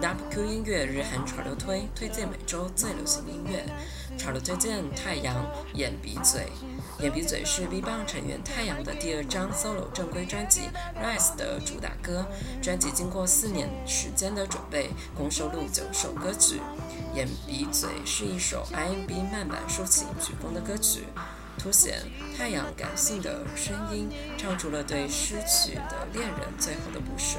NapQ 音乐日韩潮流推推荐每周最流行音乐潮流推荐太阳眼鼻嘴，眼鼻嘴是 b b a n g 成员太阳的第二张 solo 正规专辑《Rise》的主打歌。专辑经过四年时间的准备，共收录九首歌曲。眼鼻嘴是一首 i m b 慢板抒情曲风的歌曲，凸显太阳感性的声音，唱出了对失去的恋人最后的不舍。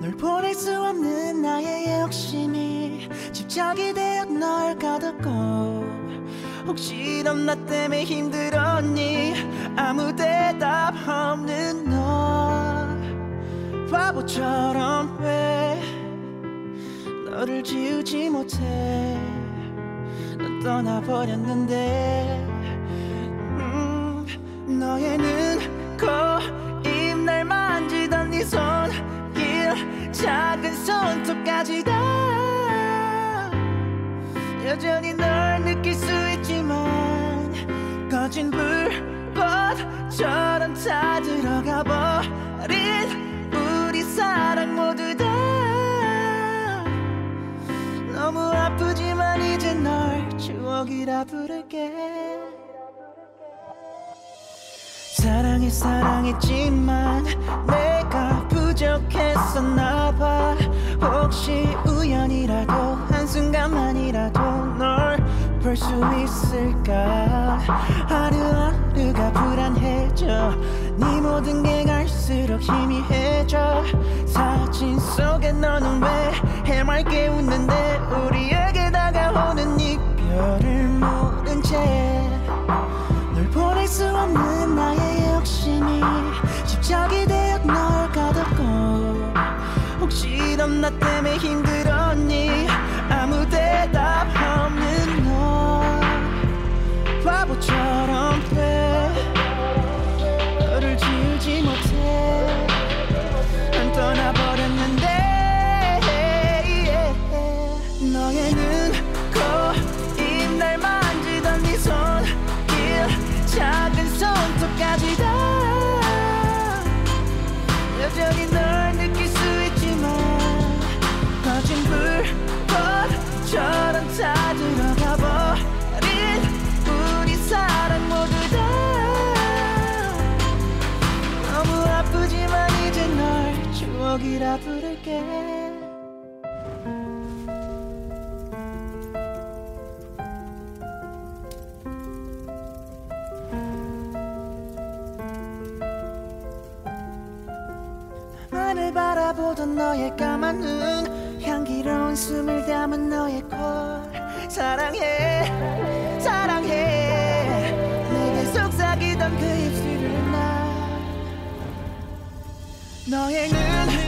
널 보낼 수 없는 나의 욕심이 집착이 되어 널 가뒀고 혹시 넌나 때문에 힘들었니 아무 대답 없는 너 바보처럼 왜 너를 지우지 못해 넌 떠나버렸는데 음, 너의 눈, 코, 작은 손톱까지 다 여전히 널 느낄 수 있지만 거진 불꽃처럼 다 들어가 버린 우리 사랑 모두 다 너무 아프지만 이제 널 추억이라 부를게 사랑해 사랑했지만 내가 익숙했었나 봐 혹시 우연이라도 한순간만이라도 널 볼 수 있을까 하루하루가 불안해져 네 모든 게 갈수록 희미해져 사진 속에 너는 왜 해맑게 웃는데 우리에게 다가오는 이별을 모른 채 널 보낼 수 없는 나의 욕심이 집착이 되어 널 혹시 넌나 때문에 힘들어 꽃이라 부를게 하늘 바라보던 너의 까만 눈 향기로운 숨을 담은 너의 코 사랑해 사랑해 내게 속삭이던 그 입술을 나 너의 눈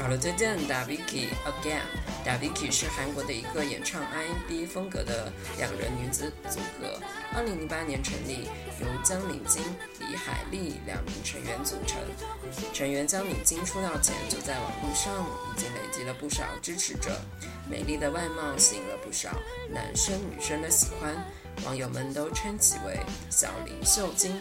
好了，再见。Davichi again。Davichi 是韩国的一个演唱 R&B 风格的两人女子组合，二零零八年成立，由姜敏晶、李海利两名成员组成。成员姜敏晶出道前就在网络上已经累积了不少支持者，美丽的外貌吸引了不少男生女生的喜欢，网友们都称其为“小林秀晶”。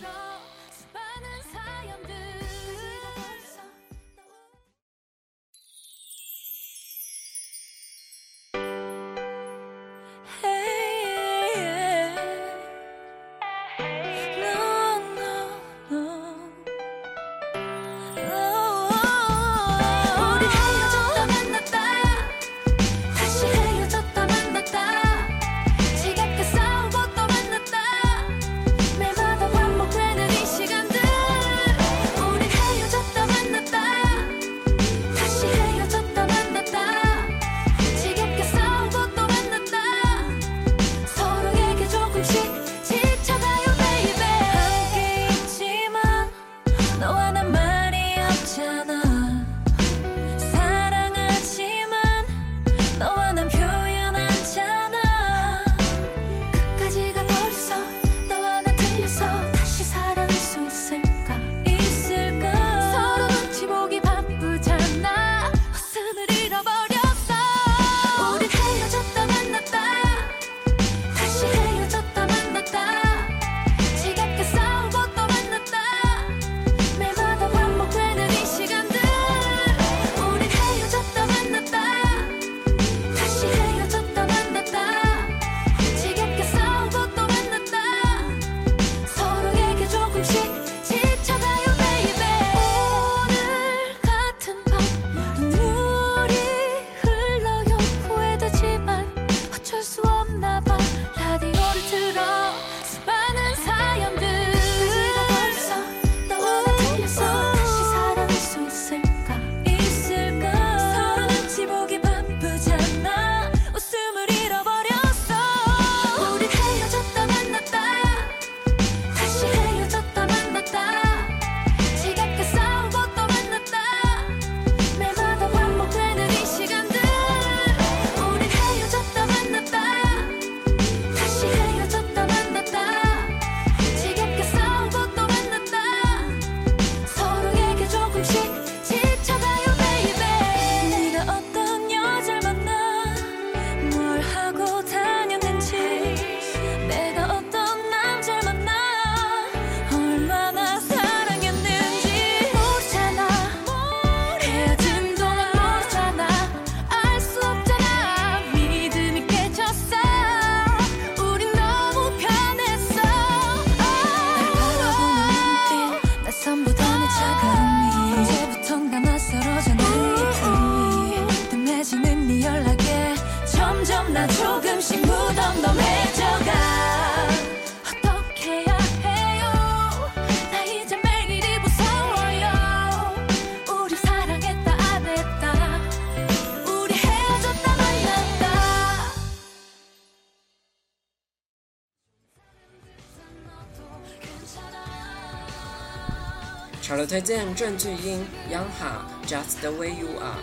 我推荐郑俊英、y 哈 n g Ha，《Just the way you are》。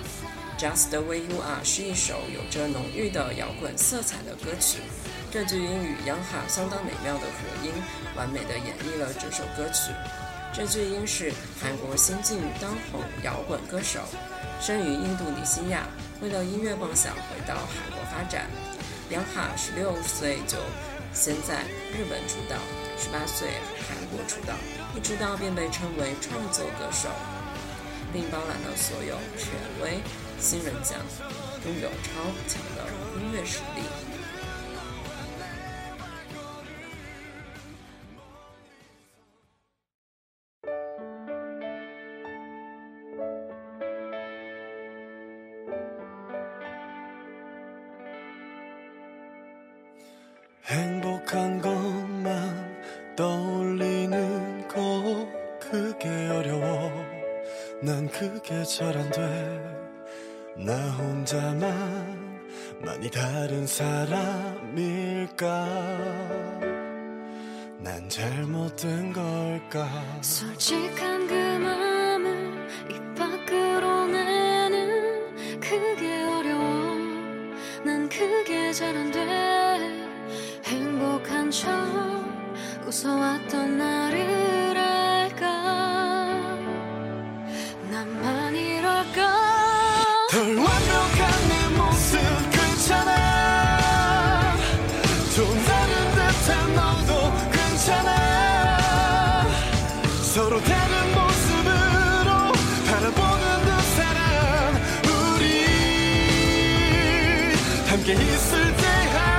《Just the way you are》是一首有着浓郁的摇滚色彩的歌曲。郑俊英与 y 哈 n g Ha 相当美妙的合音，完美的演绎了这首歌曲。郑俊英是韩国新晋当红摇滚歌手，生于印度尼西亚，为了音乐梦想回到韩国发展。y 哈 n g Ha 十六岁就先在日本出道。八岁韩国出道，一出道便被称为创作歌手，并包揽了所有权威新人奖，拥有超强的音乐实力。 걸까 난 잘못된 걸까 솔직한 그 마음을 입 밖으로 내는 그게 어려워 난 그게 잘안돼 행복한 척 웃어왔던 나를 给世界震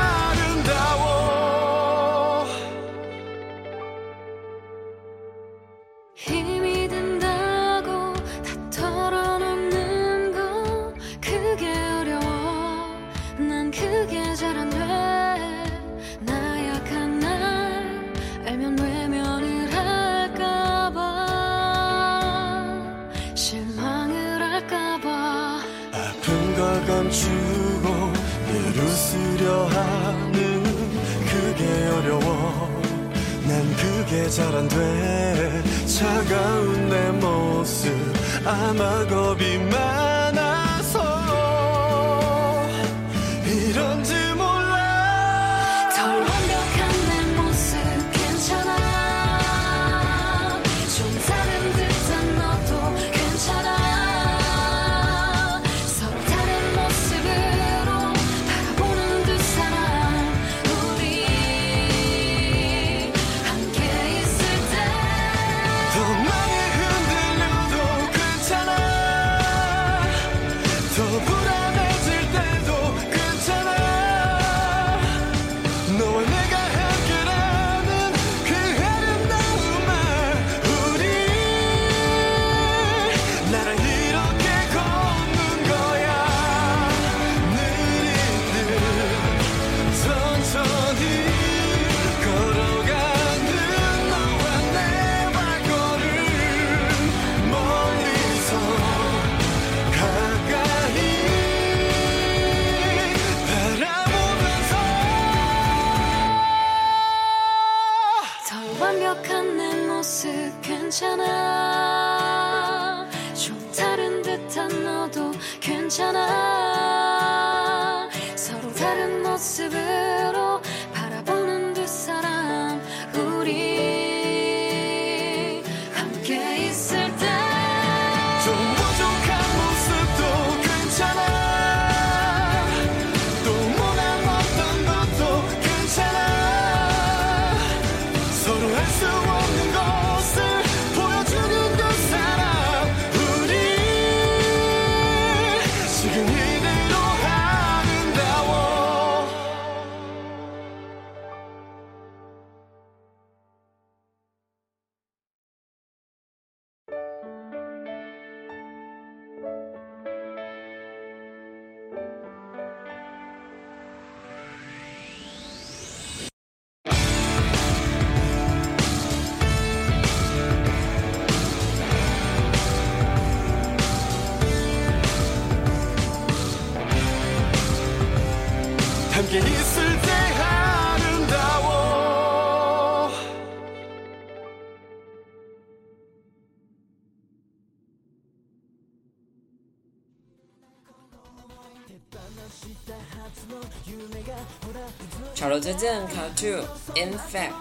火箭 Cartoon，In Fact，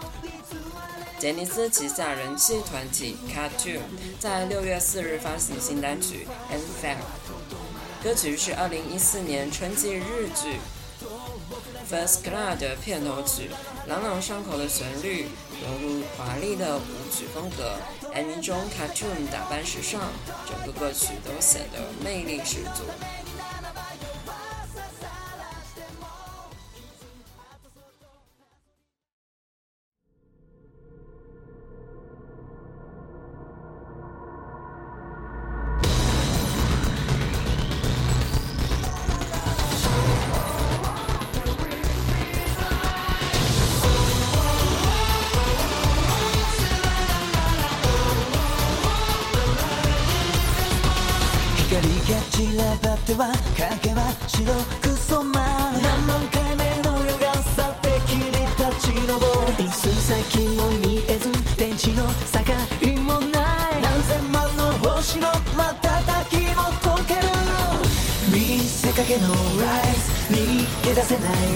杰尼斯旗下人气团体 Cartoon 在六月四日发行新单曲 In Fact。歌曲是二零一四年春季日剧《First Class》的片头曲，朗朗上口的旋律融入华丽的舞曲风格。MV 中 Cartoon 打扮时尚，整个歌曲都显得魅力十足。けのライス逃げ出せないライまる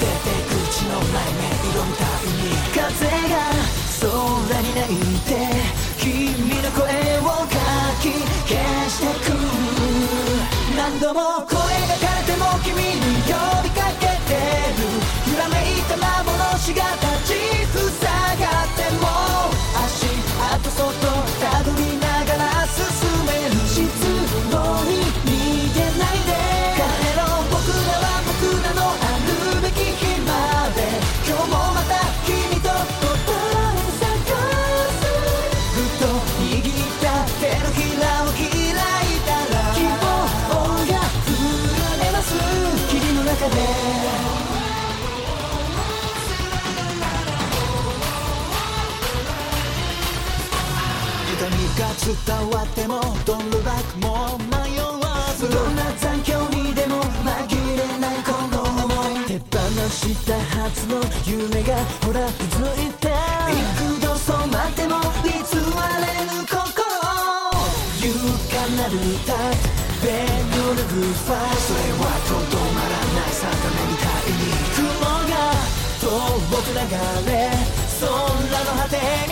で出口のない挑むたびに風が空に泣いて君の声をかき消してく何度も声が枯れても君に呼びかけてる揺らめいた幻が立ち塞い伝わってもどバックも迷わずどんな残響にでも紛れないこの想い手放したはずの夢がほらうずいて幾度染まっても偽れぬ心勇敢なる歌で揺るぐファーそれはとどまらないさめみたいに雲が遠く流れ空の果てに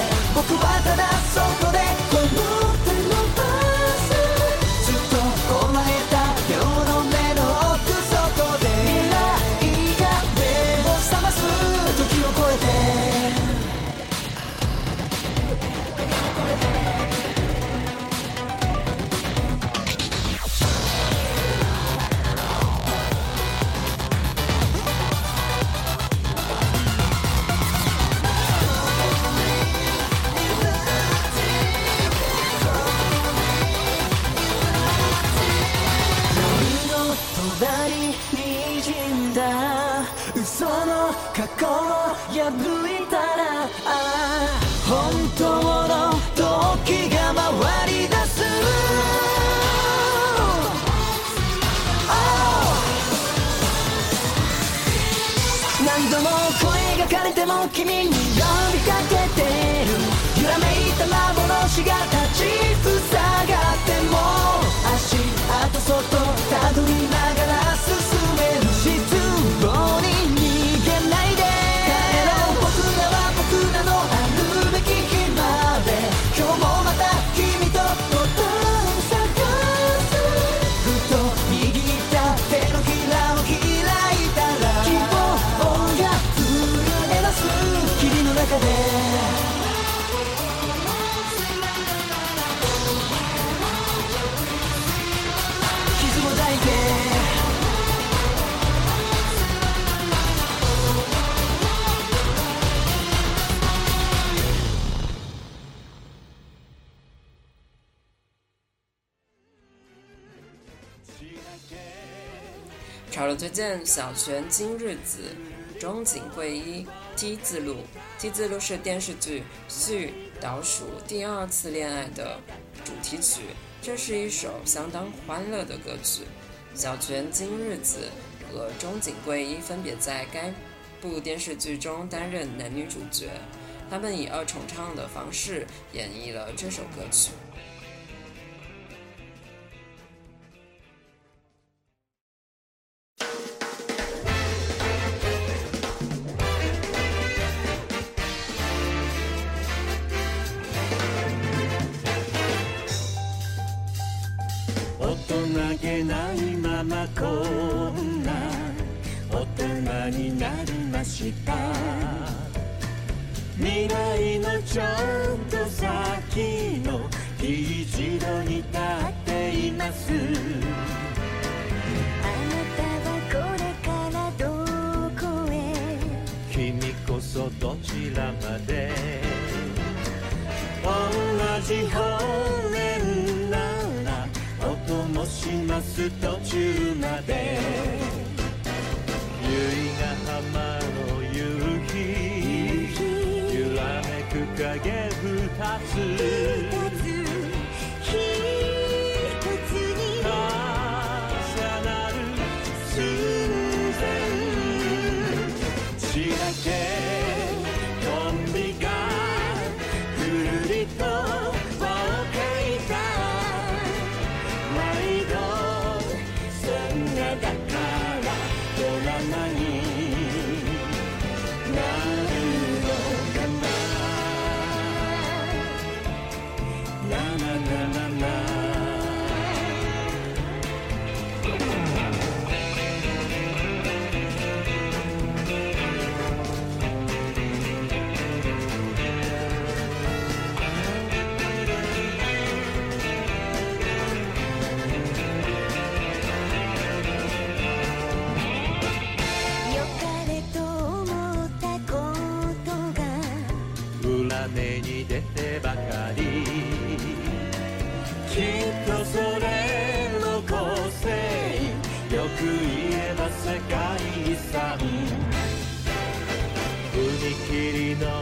度も声が枯れても君に呼びかけてる揺らめいた幻が立ち塞がっても足跡外たどりながら進む推荐小泉今日子、中井贵一，《T 字路》。《T 字路》是电视剧《续倒数第二次恋爱》的主题曲。这是一首相当欢乐的歌曲。小泉今日子和中井贵一分别在该部电视剧中担任男女主角，他们以二重唱的方式演绎了这首歌曲。こんな大人になりました未来のちょっと先の T 字路に立っていますあなたはこれからどこへ君こそどちらまで同じ方ス途中まで」「由比ヶ浜 kitty, no.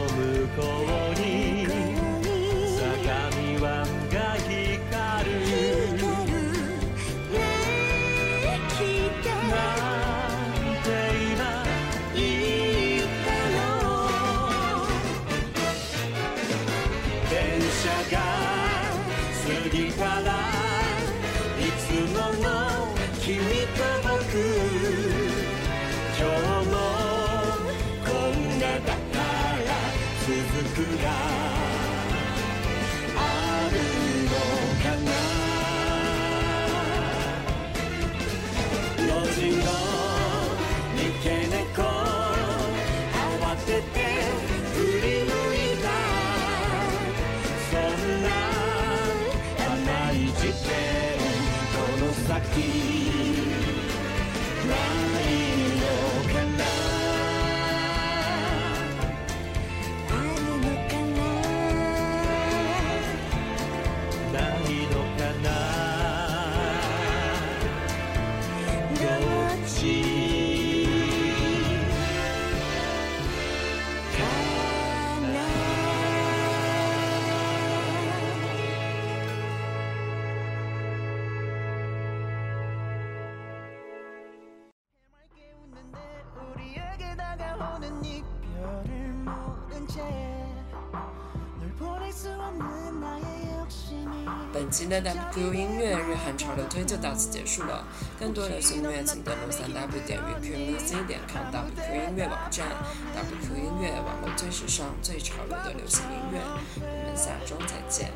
You. 本期的 WQ 音乐日韩潮流推就到此结束了，更多流行音乐请登录 w w w w q m u 点 i c c o m WQ 音乐网站，WQ 音乐网络最时尚、最潮流的流行音乐，我们下周再见。